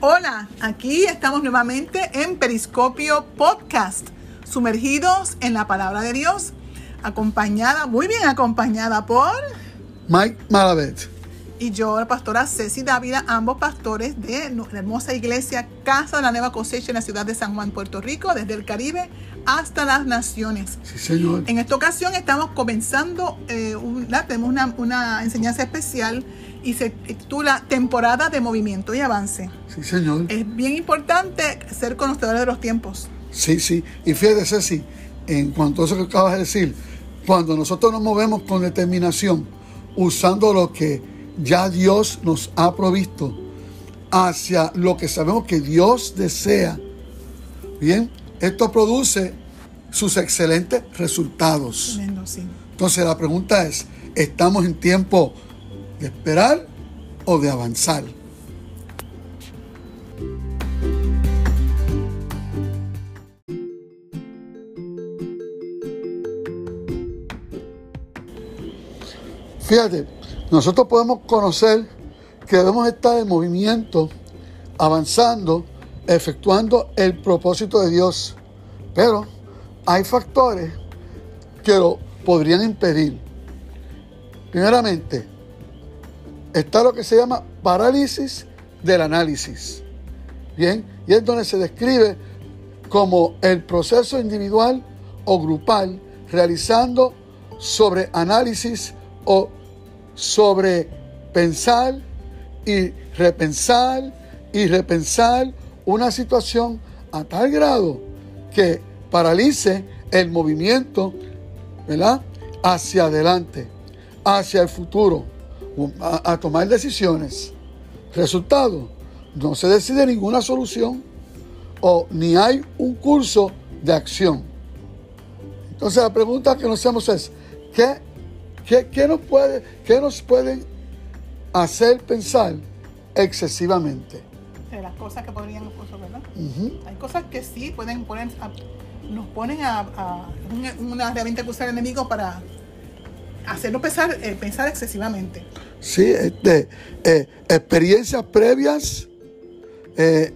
Hola, aquí estamos nuevamente en Periscopio Podcast, sumergidos en la palabra de Dios, acompañada, muy bien acompañada por Mike Malavet. y yo, la pastora Ceci Dávila, ambos pastores de la hermosa iglesia Casa de la Nueva Cosecha en la ciudad de San Juan, Puerto Rico, desde el Caribe hasta las naciones. Sí, señor. En esta ocasión estamos comenzando, eh, una, tenemos una, una enseñanza especial y se titula Temporada de Movimiento y Avance. Sí, señor. Es bien importante ser conocedores de los tiempos. Sí, sí. Y fíjate, Ceci, en cuanto a eso que acabas de decir, cuando nosotros nos movemos con determinación, usando lo que ya Dios nos ha provisto, hacia lo que sabemos que Dios desea, bien, esto produce sus excelentes resultados. Tremendo, sí. Entonces la pregunta es, ¿estamos en tiempo de esperar o de avanzar? Fíjate, nosotros podemos conocer que debemos estar en movimiento, avanzando, efectuando el propósito de Dios. Pero hay factores que lo podrían impedir. Primeramente, está lo que se llama parálisis del análisis. Bien, y es donde se describe como el proceso individual o grupal realizando sobre análisis o sobre pensar y repensar y repensar una situación a tal grado que paralice el movimiento, ¿verdad? Hacia adelante, hacia el futuro, a, a tomar decisiones. Resultado, no se decide ninguna solución o ni hay un curso de acción. Entonces la pregunta que nos hacemos es, ¿qué, qué, qué nos, puede, qué nos pueden hacer pensar excesivamente? De las cosas que podrían, ¿verdad? Hay cosas que sí pueden poner, a- nos ponen a, a un- una herramienta que usa el enemigo para hacernos pensar, eh, pensar excesivamente. Sí, este, eh, experiencias previas eh,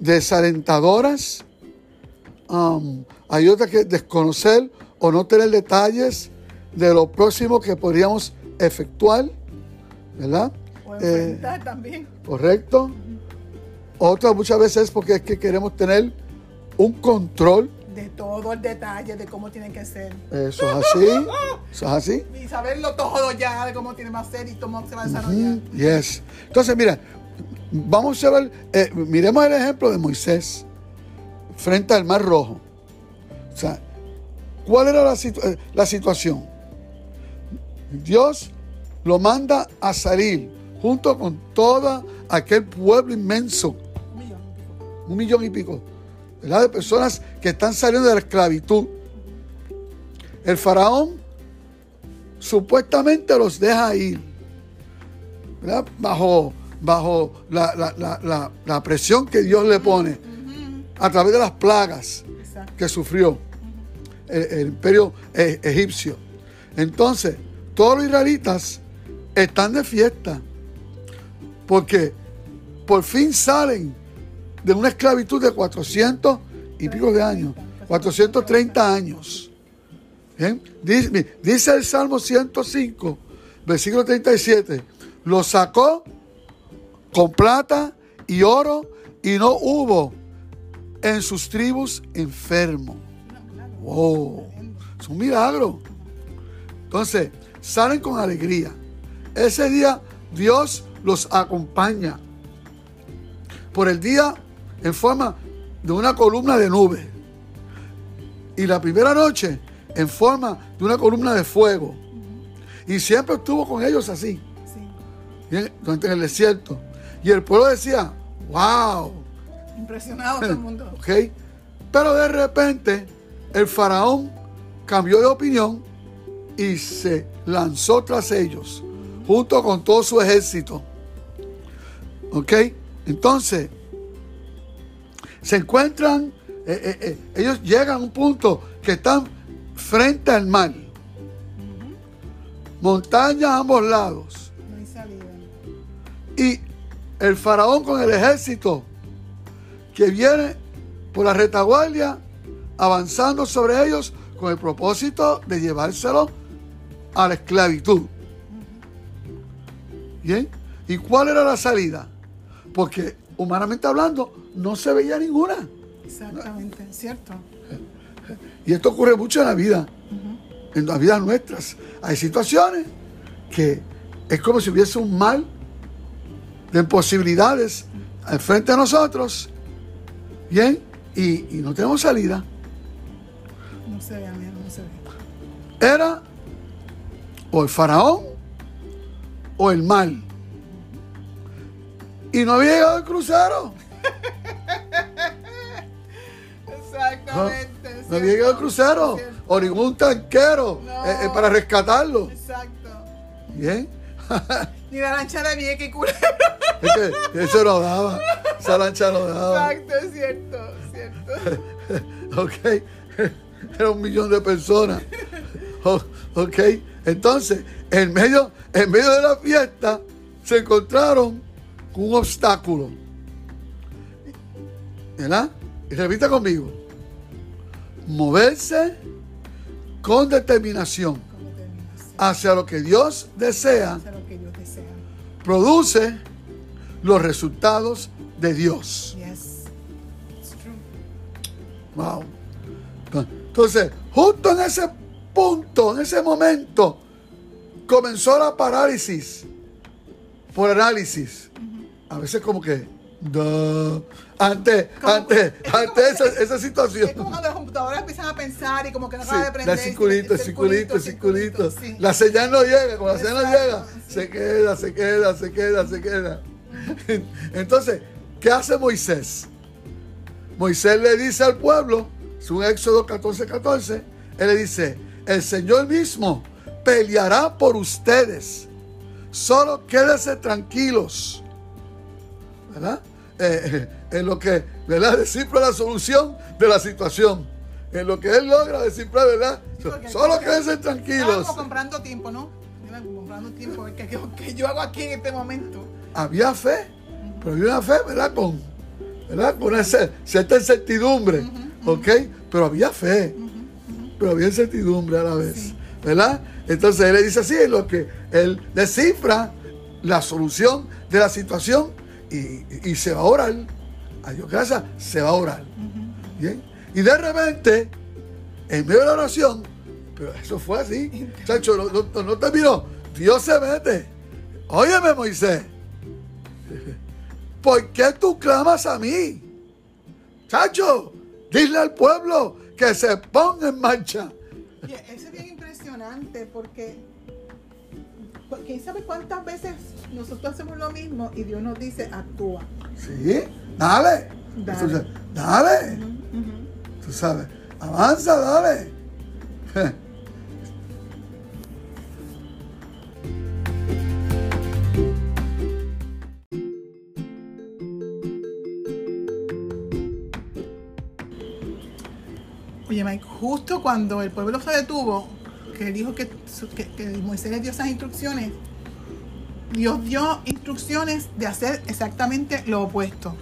desalentadoras. Um, hay otras que desconocer o no tener detalles de lo próximo que podríamos efectuar, ¿verdad? O Eh, enfrentar también. Correcto. Otra muchas veces es porque es que queremos tener un control. De todo el detalle de cómo tienen que ser. Eso es así. Eso es así. Y saberlo todo ya de cómo tiene más ser y cómo se va a desarrollar. Yes. Entonces, mira, vamos a ver, eh, miremos el ejemplo de Moisés frente al Mar Rojo. O sea, ¿cuál era la, situ- eh, la situación? Dios lo manda a salir junto con todo aquel pueblo inmenso, Un millón. un millón y pico, ¿verdad? De personas que están saliendo de la esclavitud. El faraón supuestamente los deja ir, ¿verdad? Bajo, bajo la, la- la- la- presión que Dios le pone a través de las plagas que sufrió el, el imperio eh, egipcio. Entonces, todos los israelitas están de fiesta porque por fin salen de una esclavitud de 400 y pico de años, 430 años. Bien, Dice, dice el Salmo 105, versículo 37, lo sacó con plata y oro y no hubo en sus tribus enfermo. Wow, es un milagro. Entonces, salen con alegría. Ese día Dios los acompaña. Por el día en forma de una columna de nube. Y la primera noche en forma de una columna de fuego. Y siempre estuvo con ellos así, Sí. bien, durante el desierto. Y el pueblo decía, wow, Impresionado todo el mundo. ¿ok? Pero de repente el faraón cambió de opinión y se lanzó tras ellos, junto con todo su ejército. ¿Ok? Entonces, se encuentran, eh, eh, eh, ellos llegan a un punto que están frente al mar. Montañas a ambos lados. No hay salida. Y el faraón con el ejército que viene por la retaguardia avanzando sobre ellos con el propósito de llevárselo a la esclavitud. ¿Bien? ¿Y cuál era la salida? Porque humanamente hablando no se veía ninguna. Exactamente, cierto. Y esto ocurre mucho en la vida, en las vidas nuestras. Hay situaciones que es como si hubiese un mal de imposibilidades al frente de nosotros, ¿bien? Y, no tenemos salida. No se ve, no se ve. Era o el faraón o el mal. Y no había llegado el crucero. Exactamente. No, había llegado el crucero o ningún tanquero eh, eh, para rescatarlo. Exacto. Bien. Ni la lancha de cura. Es que eso no daba. Esa lancha no daba. Exacto, es cierto, cierto. ok. Era un millón de personas. ok. Entonces, en medio, en medio de la fiesta, se encontraron con un obstáculo. ¿Verdad? Y repita conmigo. Moverse con determinación hacia lo que Dios desea, produce los resultados de Dios. Wow. Entonces, justo en ese punto, en ese momento, comenzó la parálisis por análisis. A veces como que antes, antes, antes esa, esa, situación. Es como cuando las computadoras empiezan a pensar y como que no acaba de prender. La circulito, circulito, circulito. La señal no llega, cuando la señal no llega, se queda, se queda, se queda, se queda. Entonces, ¿qué hace Moisés? Moisés le dice al pueblo, un Éxodo 14, 14, él le dice, el Señor mismo peleará por ustedes. Solo quédense tranquilos. ¿Verdad? Eh, en lo que, ¿verdad? Descifra la solución de la situación. En lo que él logra descifrar, ¿verdad? Solo quédense tranquilos. Estamos comprando tiempo, ¿no? comprando tiempo. ¿Qué, yo hago aquí en este momento? Había fe, pero había una fe, ¿verdad? Con, ¿verdad? Con esa, cierta incertidumbre, ¿ok? Pero había fe, pero había incertidumbre a la vez, ¿verdad? Entonces él le dice así, en lo que él descifra la solución de la situación y, se va a orar. A Dios gracias, se va a orar. Bien. Y de repente, en medio de la oración, pero eso fue así. Chacho, no, no, terminó. Dios se mete. Óyeme, Moisés. ¿Por qué tú clamas a mí? Chacho, dile al pueblo que se ponga en marcha. Eso es bien impresionante porque ¿quién sabe cuántas veces nosotros hacemos lo mismo y Dios nos dice, actúa? Sí, dale. Dale. dale. Tú sabes, avanza, dale. Oye, Mike, justo cuando el pueblo se detuvo, que dijo que, Moisés le dio esas instrucciones, Dios dio instrucciones de hacer exactamente lo opuesto.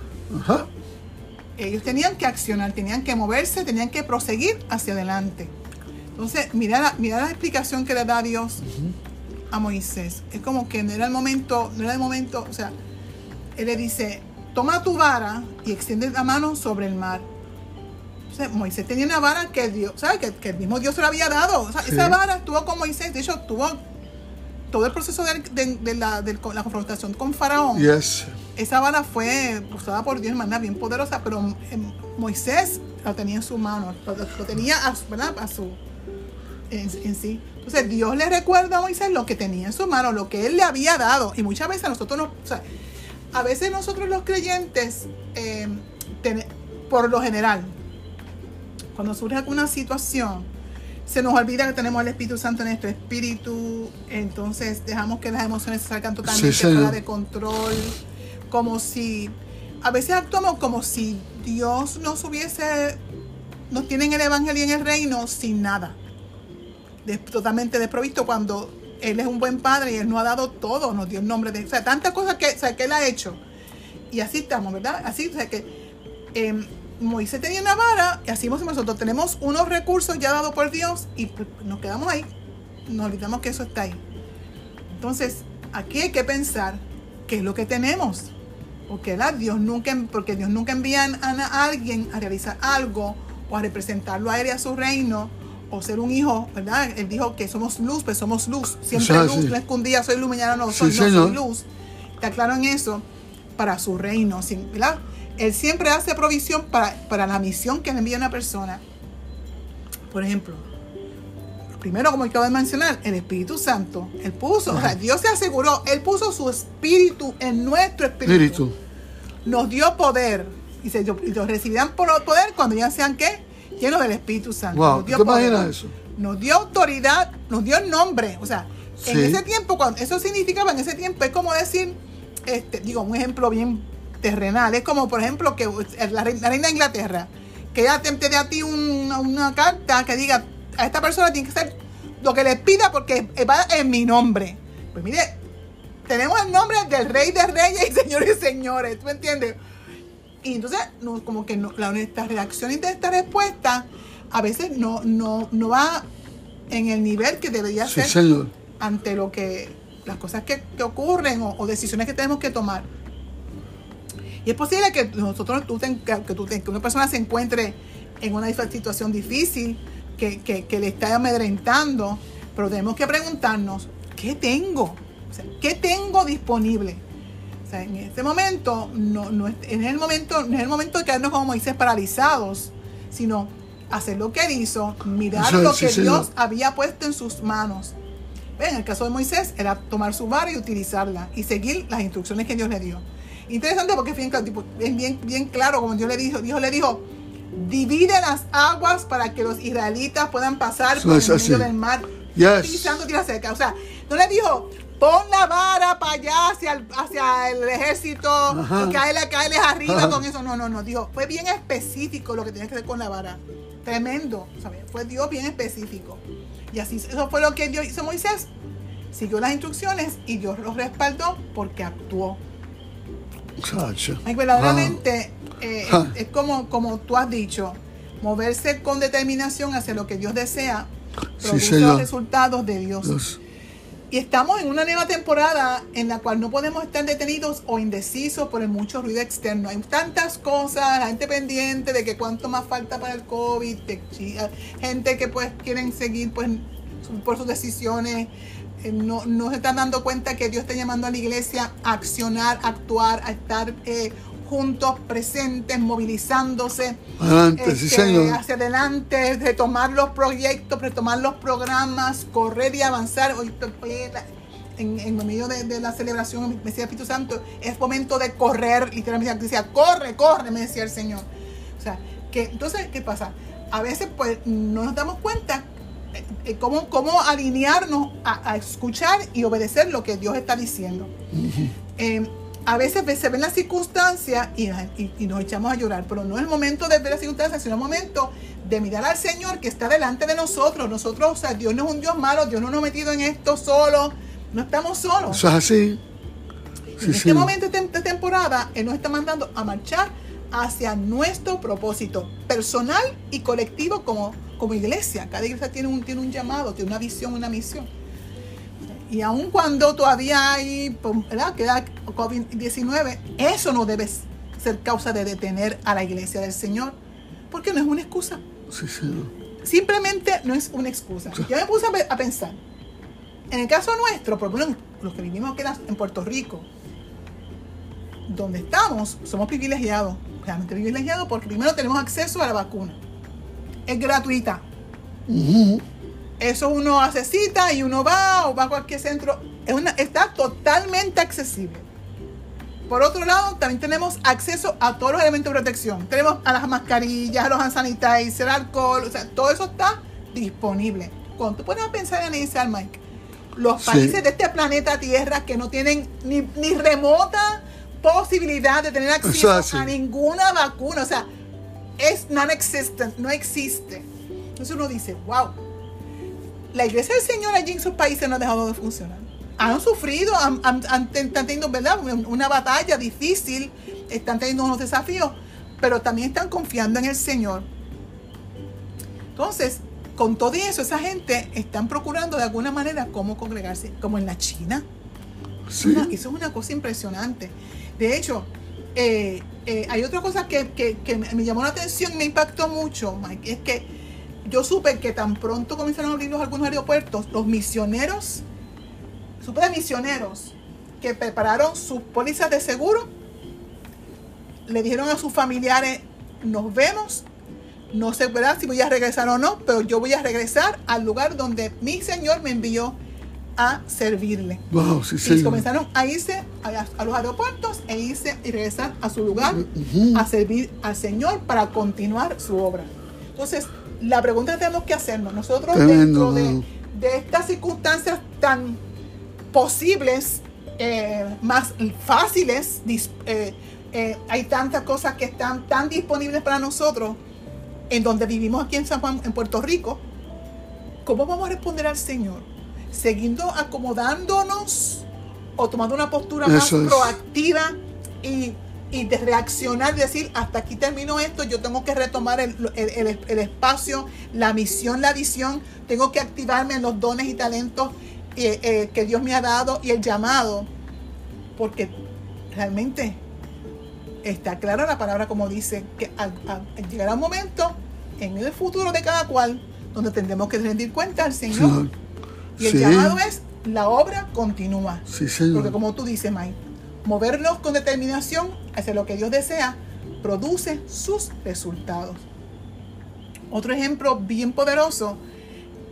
Ellos tenían que accionar, tenían que moverse, tenían que proseguir hacia adelante. Entonces, mira la, mira la explicación que le da Dios a Moisés. Es como que no era el momento, no era el momento, o sea, él le dice, toma tu vara y extiende la mano sobre el mar Moisés tenía una vara que Dios, ¿sabes? Que, el mismo Dios se lo había dado. Esa vara estuvo con Moisés, de hecho, tuvo todo el proceso de, la, confrontación con Faraón. Esa vara fue usada por Dios de manera bien poderosa, pero em, Moisés lo tenía en su mano, lo, tenía a, a su, en, sí. Entonces Dios le recuerda a Moisés lo que tenía en su mano, lo que él le había dado. Y muchas veces nosotros no, o sea, a veces nosotros los creyentes, em, por lo general, cuando surge alguna situación, se nos olvida que tenemos al Espíritu Santo en nuestro espíritu, entonces dejamos que las emociones salgan totalmente fuera de control, como si, a veces actuamos como si Dios nos hubiese, nos tiene en el Evangelio y en el reino sin nada, totalmente desprovisto cuando Él es un buen Padre y Él nos ha dado todo, nos dio el nombre de, o sea, tantas cosas que, que Él ha hecho Y así estamos, ¿verdad? Así, o sea que em, Moisés tenía una vara y así nosotros. Tenemos unos recursos ya dados por Dios y pues, nos quedamos ahí. Nos olvidamos que eso está ahí. Entonces, aquí hay que pensar qué es lo que tenemos. Porque, Dios nunca, porque Dios nunca envía a alguien a realizar algo o a representarlo a él y a su reino o ser un hijo, ¿verdad? Él dijo que somos luz, pues somos luz. Siempre luz, no es que un día soy luz, mañana no, soy, luz. Está claro en eso, para su reino, ¿verdad? Él siempre hace provisión para, para la misión que le envía una persona. Por ejemplo, primero, como acabo de mencionar, el Espíritu Santo. Él puso, o sea, Dios se aseguró, Él puso su espíritu en nuestro espíritu. Nos dio poder. Y, se, los recibirán por poder cuando ya sean, ¿qué? Llenos del Espíritu Santo. nos dio poder, eso? Nos dio autoridad, nos dio nombre. O sea, en ese tiempo, cuando eso significaba en ese tiempo, es como decir, este, digo, un ejemplo bien terrenal. Es como, por ejemplo, que la reina, de Inglaterra, que ella te, dé a ti una, carta que diga, a esta persona tiene que ser lo que le pida porque va en mi nombre. Pues mire, tenemos el nombre del rey de reyes y señores y señores, ¿tú me entiendes? Y entonces, como que no, la, honesta reacción de esta respuesta a veces no, no, no va en el nivel que debería ser ante lo que las cosas que, ocurren o, decisiones que tenemos que tomar. Y es posible que nosotros, tú que, tú que una persona se encuentre en una situación difícil, que, que, le está amedrentando, pero tenemos que preguntarnos, ¿qué tengo? ¿Qué tengo disponible? O sea, en este momento, no, no, en el momento, no es el momento de quedarnos como Moisés paralizados, sino hacer lo que él hizo, mirar lo que Dios había puesto en sus manos. En el caso de Moisés era tomar su vara y utilizarla y seguir las instrucciones que Dios le dio. Interesante porque es bien, bien, bien claro, como Dios le dijo, Dios le dijo, divide las aguas para que los israelitas puedan pasar por el medio del mar utilizando tierra seca. O sea, no le dijo, pon la vara para allá hacia el, hacia el ejército, cae caerles arriba con eso. No, no, no, Dios, fue bien específico lo que tenía que hacer con la vara. Tremendo, ¿sabes? Fue Dios bien específico. Y así, eso fue lo que Dios hizo Moisés. Siguió las instrucciones y Dios los respaldó porque actuó. Verdaderamente eh, es, como, como tú has dicho, moverse con determinación hacia lo que Dios desea, produce los resultados de Dios. Y estamos en una nueva temporada en la cual no podemos estar detenidos o indecisos por el mucho ruido externo. Hay tantas cosas, la gente pendiente de que cuánto más falta para el COVID, gente que pues quieren seguir pues por sus decisiones, no, no, se están dando cuenta que Dios está llamando a la iglesia a accionar, a actuar, a estar eh, juntos, presentes, movilizándose este, hacia adelante, retomar los proyectos, retomar los programas, correr y avanzar. Hoy, en, en medio de, la celebración, me decía Espíritu Santo, es momento de correr, literalmente decía, corre, corre, me decía el Señor. O sea, que entonces, ¿qué pasa? A veces pues no nos damos cuenta eh, eh, cómo, cómo alinearnos a, escuchar y obedecer lo que Dios está diciendo a veces se ven las circunstancias y, nos echamos a llorar, pero no es el momento de ver las circunstancias, sino el momento de mirar al Señor que está delante de nosotros. Nosotros, o sea, Dios no es un Dios malo, Dios no nos ha metido en esto solo, no estamos solos. Eso es así. en este momento de temporada, Él nos está mandando a marchar hacia nuestro propósito personal y colectivo como, como iglesia. Cada iglesia tiene un, tiene un llamado, tiene una visión, una misión. Y aun cuando todavía hay, pues, ¿verdad? Queda COVID-19, eso no debe ser causa de detener a la iglesia del Señor, porque no es una excusa. Sí, sí. Simplemente no es una excusa. Yo me puse a pensar, en el caso nuestro, por ejemplo, los que vivimos aquí en Puerto Rico, donde estamos, somos privilegiados, realmente porque primero tenemos acceso a la vacuna. Es gratuita. Eso uno hace cita y uno va o va a cualquier centro. Es una, está totalmente accesible. Por otro lado, también tenemos acceso a todos los elementos de protección. Tenemos a las mascarillas, a los hand sanitizer, alcohol, o sea, todo eso está disponible. Cuando tú pones a pensar en analizar, Mike, los países de este planeta Tierra que no tienen ni, ni remota posibilidad de tener acceso a ninguna vacuna, o sea, es non-existent, no existe. Entonces uno dice, wow, la iglesia del Señor allí en sus países no ha dejado de funcionar. Han sufrido, han, tenido ¿verdad? una batalla difícil están teniendo unos desafíos, pero también están confiando en el Señor. Entonces, con todo eso, esa gente están procurando de alguna manera cómo congregarse, como en la China. Eso es una cosa impresionante. De hecho, eh, eh, hay otra cosa que, me llamó la atención y me impactó mucho, es que yo supe que tan pronto comenzaron a abrir los- algunos aeropuertos, los misioneros, supe de misioneros que prepararon sus pólizas de seguro, le dijeron a sus familiares, nos vemos, no sé ¿verdad? si voy a regresar o no, pero yo voy a regresar al lugar donde mi Señor me envió a servirle. Wow, sí, Y señor. comenzaron a irse a, a los aeropuertos e irse y regresar a su lugar a servir al Señor para continuar su obra. Entonces, la pregunta que tenemos que hacernos, nosotros Tremendo, dentro de, de estas circunstancias tan posibles, eh, más fáciles, dis- eh, eh, hay tantas cosas que están tan disponibles para nosotros en donde vivimos aquí en San Juan, en Puerto Rico, ¿cómo vamos a responder al Señor? ¿Siguiendo acomodándonos o tomando una postura más es. proactiva y, y de reaccionar decir, hasta aquí termino esto, yo tengo que retomar el, el- el- el espacio, la misión, la visión, tengo que activarme en los dones y talentos eh, eh, que Dios me ha dado y el llamado, porque realmente está clara la palabra como dice que al- al- llegará un momento en el futuro de cada cual donde tendremos que rendir cuenta al Señor. Señor. Y el Sí. llamado es, la obra continúa. Sí, Porque como tú dices, Mike, movernos con determinación hacia lo que Dios desea produce sus resultados. Otro ejemplo bien poderoso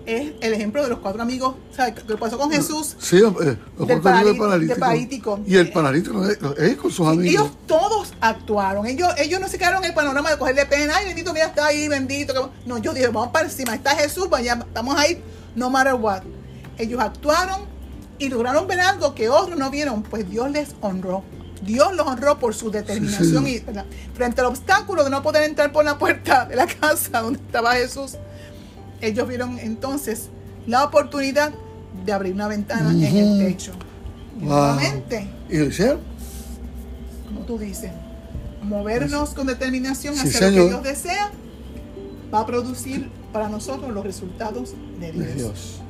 es el ejemplo de los cuatro amigos, ¿sabes? ¿Qué pasó con Jesús? Sí, eh, los Del cuatro paralí- amigos paralíticos. del paralítico. Y el paralítico, eh, él con sus amigos. Ellos todos actuaron. Ellos, ellos no se quedaron en el panorama de cogerle pena. Ay, bendito, mira, está ahí, bendito. No, yo dije, vamos para encima. Está Jesús, vaya, estamos ahí, no matter what. Ellos actuaron y lograron ver algo que otros no vieron. Pues Dios les honró. Dios los honró por su determinación Sí, y frente al obstáculo de no poder entrar por la puerta de la casa donde estaba Jesús. Ellos vieron entonces la oportunidad de abrir una ventana en el techo. Y Wow. Y lo hicieron. como tú dices, movernos con determinación Sí, hacia lo que Dios desea, va a producir para nosotros los resultados de Dios. de Dios.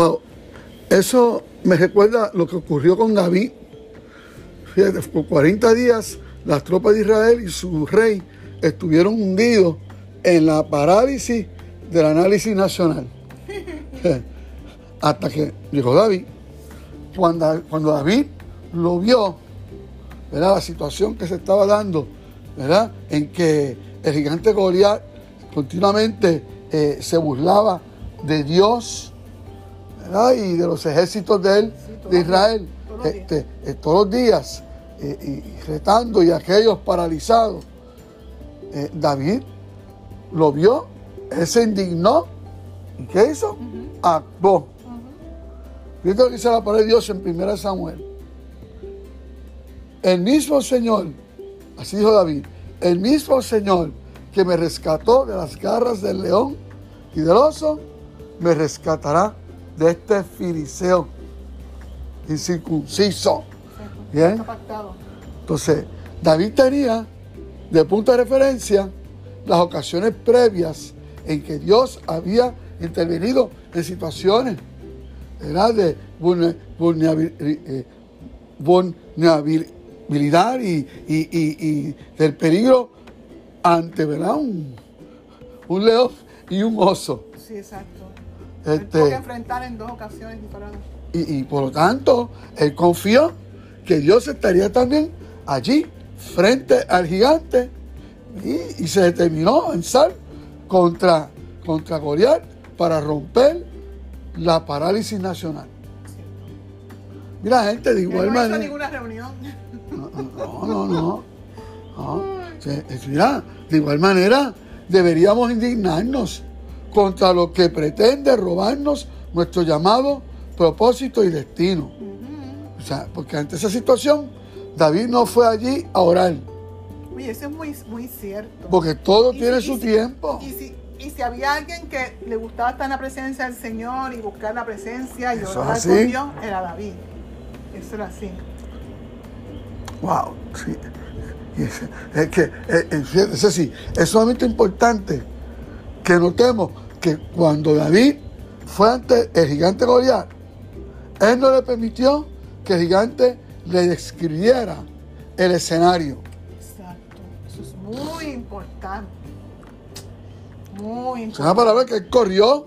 Wow, eso me recuerda lo que ocurrió con David. Fíjate, por 40 días las tropas de Israel y su rey estuvieron hundidos en la parálisis del análisis nacional. Hasta que llegó David. Cuando, cuando David lo vio, ¿verdad? la situación que se estaba dando, ¿verdad? en que el gigante Goliat continuamente eh, se burlaba de Dios ¿verdad? y de los ejércitos de él, Sí, de Israel, todos los días. este, eh, todos los días, eh, y, y retando y aquellos paralizados. Eh, David lo vio, él se indignó, ¿y qué hizo? Actuó. Fíjate lo que dice la palabra de Dios en 1 Samuel. El mismo Señor, así dijo David, el mismo Señor que me rescató de las garras del león y del oso, me rescatará de este filiseo incircunciso. Bien. Entonces, David tenía de punto de referencia las ocasiones previas en que Dios había intervenido en situaciones ¿verdad? de vulnerabil- eh, vulnerabilidad y, y- y- y del peligro ante ¿verdad? Un, un león y un oso. Sí, exacto. Este- Él tuvo que enfrentar en dos ocasiones diferentes. Y, y por lo tanto, él confió que Dios estaría también allí, frente al gigante, y, y se determinó a avanzar contra, contra Goliat para romper la parálisis nacional. Mira, gente, de igual no manera. ninguna reunión. No, no, no. no. No. Mira, de igual manera, deberíamos indignarnos contra lo que pretende robarnos nuestro llamado, propósito y destino. O sea, porque ante esa situación, David no fue allí a orar. Oye, eso es muy, muy cierto. Porque todo Y tiene su y si- tiempo. Y si, y si había alguien que le gustaba estar en la presencia del Señor y buscar la presencia y Eso es orar con Dios, era David. Eso era así. Wow, sí. Y Es, es que, eh, fíjate, Ceci, es sumamente importante que notemos que cuando David fue ante el gigante Goliat, él no le permitió que el gigante le describiera el escenario. Exacto. Eso es muy importante. Muy Es una importante. palabra que él corrió,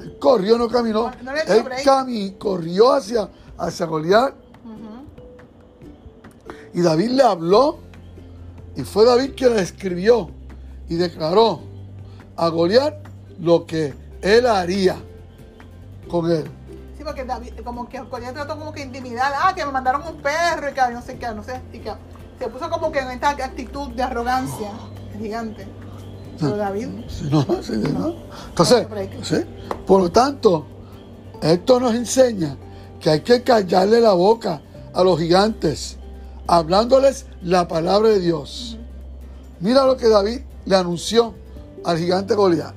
él corrió, no caminó, No- no él cami- corrió hacia, hacia Goliat y David le habló y fue David quien le escribió y declaró a Goliat lo que él haría con él. Sí, porque David, como que Goliat trató como que intimidar, ah, que me mandaron un perro y que no sé qué, no sé, y que se puso como que en esta actitud de arrogancia, el gigante. Pero David, no, sí, no. Entonces, sí, por lo tanto, esto nos enseña que hay que callarle la boca a los gigantes, hablándoles la palabra de Dios. Mira lo que David le anunció al gigante Goliat.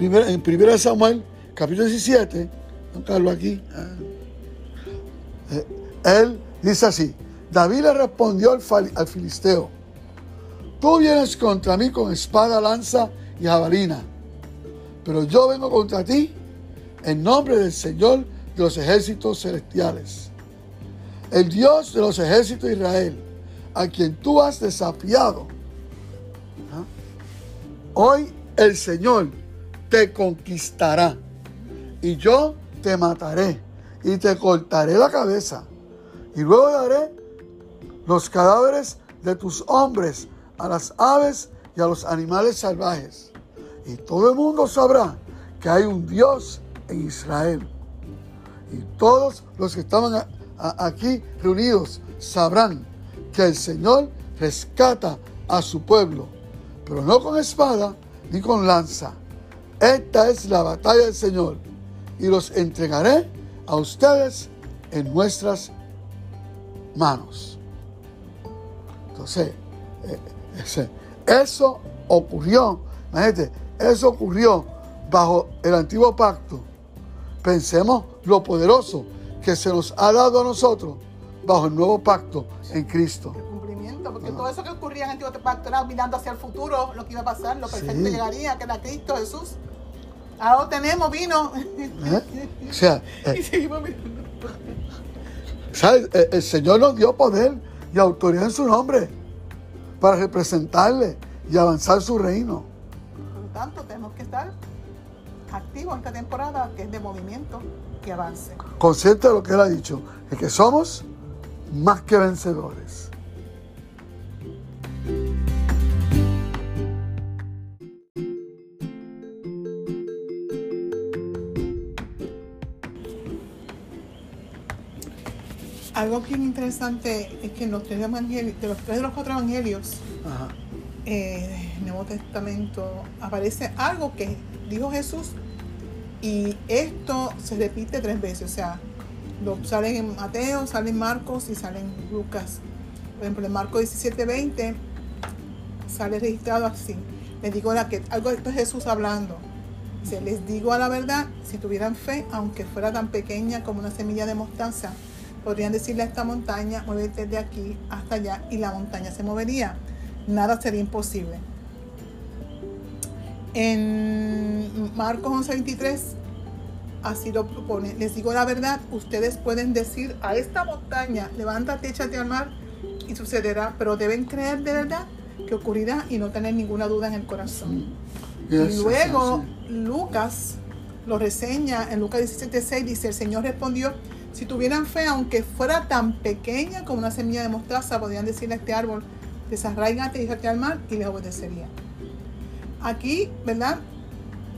En 1 Samuel, capítulo 17, don Carlos aquí, ah, eh, él dice así, David le respondió al, al filisteo, tú vienes contra mí con espada, lanza y jabalina, pero yo vengo contra ti en nombre del Señor de los ejércitos celestiales, el Dios de los ejércitos de Israel, a quien tú has desafiado. Hoy el Señor te conquistará y yo te mataré y te cortaré la cabeza y luego daré los cadáveres de tus hombres a las aves y a los animales salvajes. Y todo el mundo sabrá que hay un Dios en Israel. Y todos los que estaban aquí reunidos sabrán que el Señor rescata a su pueblo, pero no con espada ni con lanza. Esta es la batalla del Señor y los entregaré a ustedes en nuestras manos. Entonces, eh, eso ocurrió, imagínate, eso ocurrió bajo el antiguo pacto. Pensemos lo poderoso que se nos ha dado a nosotros bajo el nuevo pacto en Cristo. el cumplimiento, porque todo eso que ocurría en el antiguo pacto era mirando hacia el futuro, lo que iba a pasar, lo perfecto Sí. llegaría, que era Cristo Jesús. Ahora lo tenemos, vino. ¿eh? O sea, eh, y seguimos mirando. ¿sabes? El, Señor nos dio poder y autoridad en su nombre para representarle y avanzar su reino. Por lo tanto, tenemos que estar activos en esta temporada, que es de movimiento que avance. Consciente de lo que Él ha dicho, de que somos más que vencedores. Algo bien interesante es que en los tres evangelios, de los tres de los cuatro evangelios, Ajá. eh, del Nuevo Testamento aparece algo que dijo Jesús y esto se repite tres veces, o sea, lo, sale en Mateo, sale en Marcos y sale en Lucas. Por ejemplo, en Marcos 17, 20 sale registrado así. Les digo la que algo esto es Jesús hablando. Dice, les digo a la verdad, si tuvieran fe, aunque fuera tan pequeña como una semilla de mostaza, podrían decirle a esta montaña, muévete de aquí hasta allá, y la montaña se movería. Nada sería imposible. En Marcos 11:23, así lo propone. Les digo la verdad, ustedes pueden decir a esta montaña, levántate, échate al mar, y sucederá, pero deben creer de verdad que ocurrirá y no tener ninguna duda en el corazón. Y luego Lucas lo reseña en Lucas 17:6 dice, el Señor respondió, si tuvieran fe, aunque fuera tan pequeña como una semilla de mostaza, podrían decirle a este árbol, desarraigate y échate al mar y les obedecería. Aquí, ¿verdad?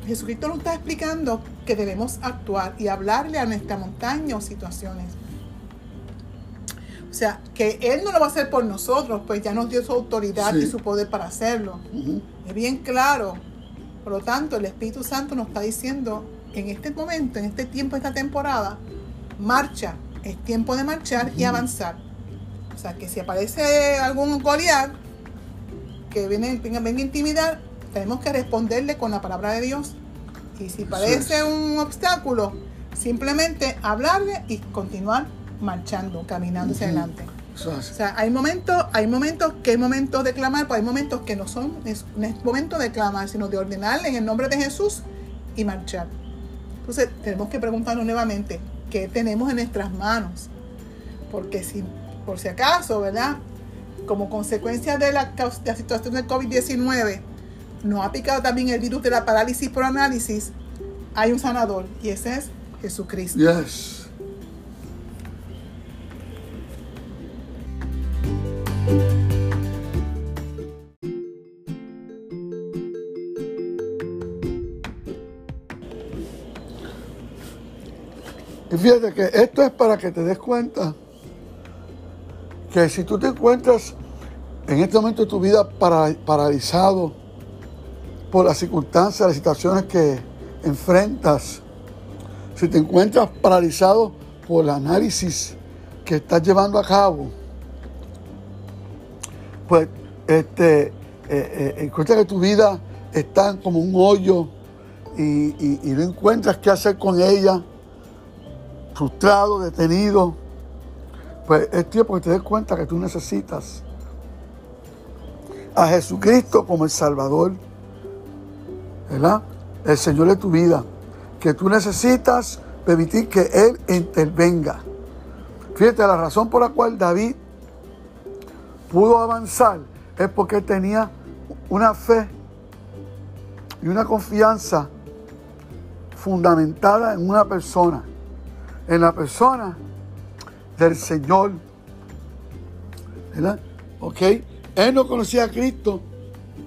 Jesucristo nos está explicando que debemos actuar y hablarle a nuestra montaña o situaciones. O sea, que Él no lo va a hacer por nosotros, pues ya nos dio su autoridad Sí. y su poder para hacerlo. Es bien claro. Por lo tanto, el Espíritu Santo nos está diciendo en este momento, en este tiempo, esta temporada, marcha. Es tiempo de marchar y avanzar. O sea, que si aparece algún Goliat que viene, venga, venga a intimidar, tenemos que responderle con la palabra de Dios. Y si parece un obstáculo, simplemente hablarle y continuar marchando, caminando hacia adelante. O sea, hay momentos, hay momentos que hay momentos de clamar, pero hay momentos que no son, es, no es momento de clamar, sino de ordenar en el nombre de Jesús y marchar. Entonces, tenemos que preguntarnos nuevamente, ¿qué tenemos en nuestras manos? Porque si, por si acaso, ¿verdad? Como consecuencia de la, de la situación del COVID-19, nos ha picado también el virus de la parálisis por análisis, hay un sanador y ese es Jesucristo. Yes. Y fíjate que esto es para que te des cuenta que si tú te encuentras en este momento de tu vida paralizado por las circunstancias, las situaciones que enfrentas, si te encuentras paralizado por el análisis que estás llevando a cabo, pues este, eh, eh, encuentras que tu vida está como un hoyo y, y no encuentras qué hacer con ella, frustrado, detenido, pues es tiempo que te des cuenta que tú necesitas a Jesucristo como el Salvador, ¿verdad? El Señor de tu vida, que tú necesitas permitir que Él intervenga. Fíjate, la razón por la cual David pudo avanzar es porque tenía una fe y una confianza fundamentada en una persona en la persona del Señor. ¿Verdad? ¿Ok? Él no conocía a Cristo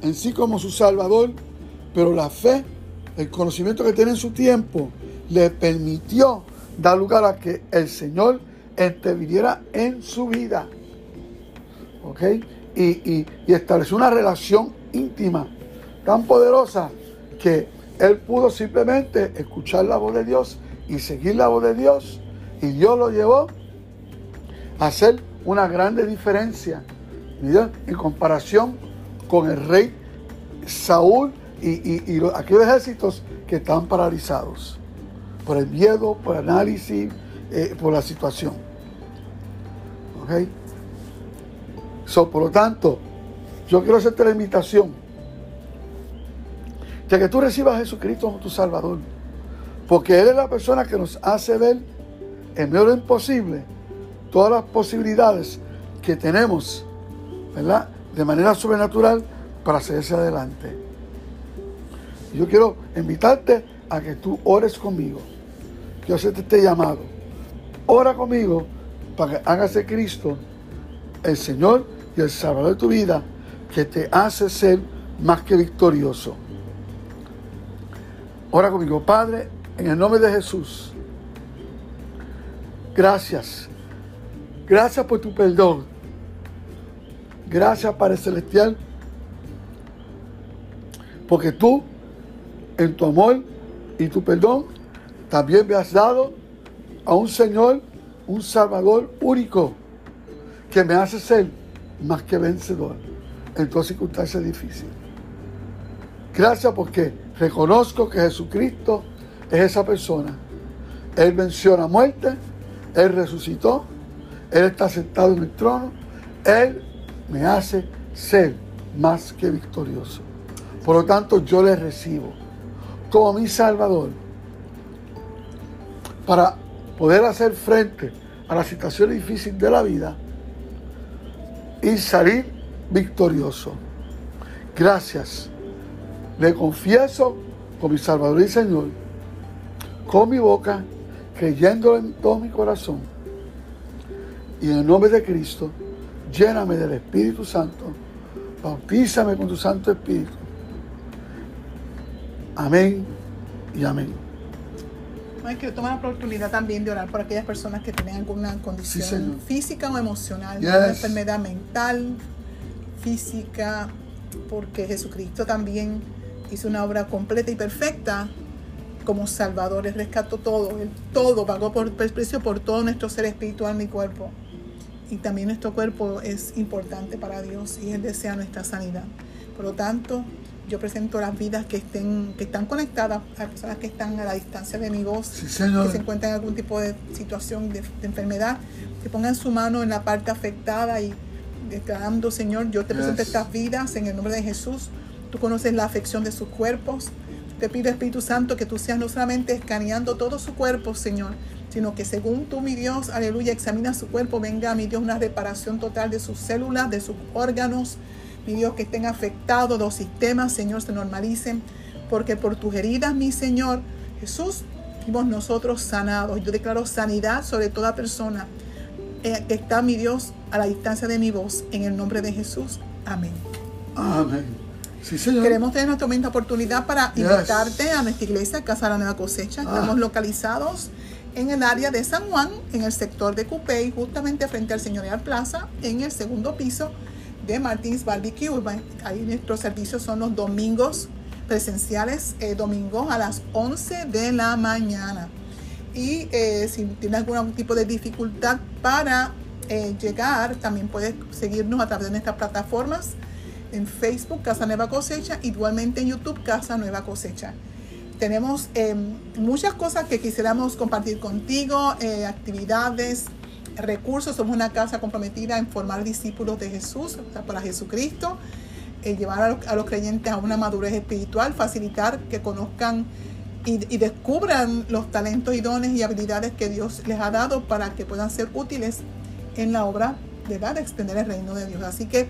en sí como su Salvador, pero la fe, el conocimiento que tiene en su tiempo, le permitió dar lugar a que el Señor interviniera en su vida. ¿Ok? Y, y, y estableció una relación íntima tan poderosa que él pudo simplemente escuchar la voz de Dios y seguir la voz de Dios. Y Dios lo llevó a hacer una grande diferencia en comparación con el rey Saúl y, aquellos ejércitos que están paralizados por el miedo, por el análisis, eh, por la situación. ¿Ok? So, por lo tanto, yo quiero hacerte la invitación de que tú recibas a Jesucristo como tu Salvador. Porque Él es la persona que nos hace ver en medio de lo imposible todas las posibilidades que tenemos, ¿verdad? De manera sobrenatural para hacerse adelante. Yo quiero invitarte a que tú ores conmigo. Quiero hacerte este llamado. Ora conmigo para que hagas de Cristo el Señor y el Salvador de tu vida que te hace ser más que victorioso. Ora conmigo, Padre, en el nombre de Jesús. Gracias. Gracias por tu perdón. Gracias, Padre Celestial. Porque tú, en tu amor y tu perdón, también me has dado a un Señor, un Salvador único, que me hace ser más que vencedor en todas circunstancias difíciles. Gracias porque reconozco que Jesucristo es esa persona. Él venció la muerte, Él resucitó, Él está sentado en el trono, Él me hace ser más que victorioso. Por lo tanto, yo le recibo como mi Salvador para poder hacer frente a la situación difícil de la vida y salir victorioso. Gracias. Le confieso como mi Salvador y Señor con mi boca, creyendo en todo mi corazón. Y en el nombre de Cristo, lléname del Espíritu Santo, bautízame con tu Santo Espíritu. Amén y amén. quiero tomar la oportunidad también de orar por aquellas personas que tienen alguna condición física o emocional, una enfermedad mental, física, porque Jesucristo también hizo una obra completa y perfecta como Salvador. Él rescató todo, Él todo pagó por el precio por todo nuestro ser espiritual, mi cuerpo. y también nuestro cuerpo es importante para Dios y Él desea nuestra sanidad. Por lo tanto, yo presento las vidas que estén que están conectadas a personas que están a la distancia de mi voz, Sí, que se encuentran en algún tipo de situación de, de enfermedad, que pongan su mano en la parte afectada y declarando, Señor, yo te presento Yes. estas vidas en el nombre de Jesús. Tú conoces la afección de sus cuerpos. Te pido, Espíritu Santo, que tú seas no solamente escaneando todo su cuerpo, Señor, sino que según tú, mi Dios, aleluya, examina su cuerpo, venga, mi Dios, una reparación total de sus células, de sus órganos, mi Dios, que estén afectados los sistemas, Señor, se normalicen, porque por tus heridas, mi Señor, Jesús, fuimos nosotros sanados. Yo declaro sanidad sobre toda persona eh, que está, mi Dios, a la distancia de mi voz, en el nombre de Jesús. Amén. Amén. Sí, Señor. Queremos tener nuestra misma oportunidad para Yes. invitarte a nuestra iglesia, Casa de la Nueva Cosecha. Ah. Estamos localizados en el área de San Juan, en el sector de Cupey, justamente frente al Señorial Plaza, en el segundo piso de Martins Barbecue. Ahí nuestros servicios son los domingos presenciales, eh, domingos a las 11 de la mañana. Y eh, si tienes algún tipo de dificultad para eh, llegar, también puedes seguirnos a través de nuestras plataformas en Facebook, Casa Nueva Cosecha, igualmente en YouTube, Casa Nueva Cosecha. Tenemos eh, muchas cosas que quisiéramos compartir contigo, actividades, recursos. Somos una casa comprometida en formar discípulos de Jesús, o sea, para Jesucristo, eh, llevar a los, a los creyentes a una madurez espiritual, facilitar que conozcan y, y descubran los talentos y dones y habilidades que Dios les ha dado para que puedan ser útiles en la obra ¿verdad? de extender el reino de Dios. Así que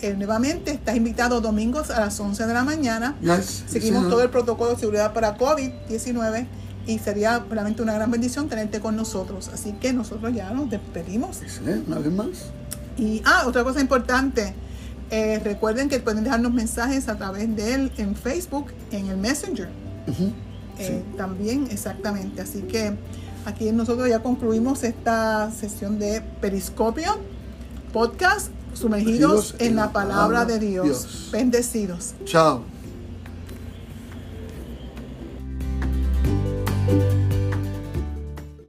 eh, nuevamente estás invitado domingos a las 11 de la mañana. Yes, Seguimos todo el protocolo de seguridad para COVID-19 y sería realmente una gran bendición tenerte con nosotros. Así que nosotros ya nos despedimos. Sí, una vez más. Y, ah, otra cosa importante. eh, recuerden que pueden dejarnos mensajes a través de él en Facebook, en el Messenger. Eh, También, exactamente. Así que aquí nosotros ya concluimos esta sesión de Periscopio, podcast, sumergidos Sumergidos en la palabra de Dios. Dios. Bendecidos. Chao.